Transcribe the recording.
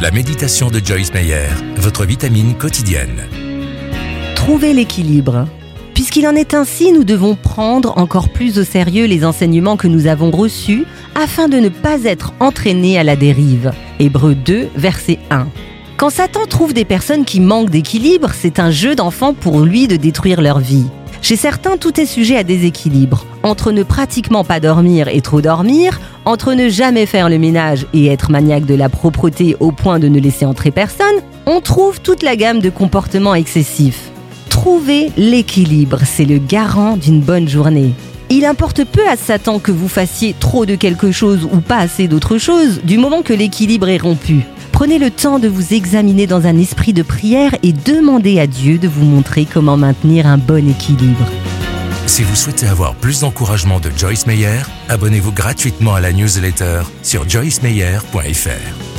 La méditation de Joyce Meyer, votre vitamine quotidienne. Trouver l'équilibre. Puisqu'il en est ainsi, nous devons prendre encore plus au sérieux les enseignements que nous avons reçus afin de ne pas être entraînés à la dérive. Hébreu 2, verset 1. Quand Satan trouve des personnes qui manquent d'équilibre, c'est un jeu d'enfant pour lui de détruire leur vie. Chez certains, tout est sujet à déséquilibre. Entre ne pratiquement pas dormir et trop dormir, entre ne jamais faire le ménage et être maniaque de la propreté au point de ne laisser entrer personne, on trouve toute la gamme de comportements excessifs. Trouver l'équilibre, c'est le garant d'une bonne journée. Il importe peu à Satan que vous fassiez trop de quelque chose ou pas assez d'autre chose, du moment que l'équilibre est rompu. Prenez le temps de vous examiner dans un esprit de prière et demandez à Dieu de vous montrer comment maintenir un bon équilibre. Si vous souhaitez avoir plus d'encouragement de Joyce Meyer, abonnez-vous gratuitement à la newsletter sur joycemeyer.fr.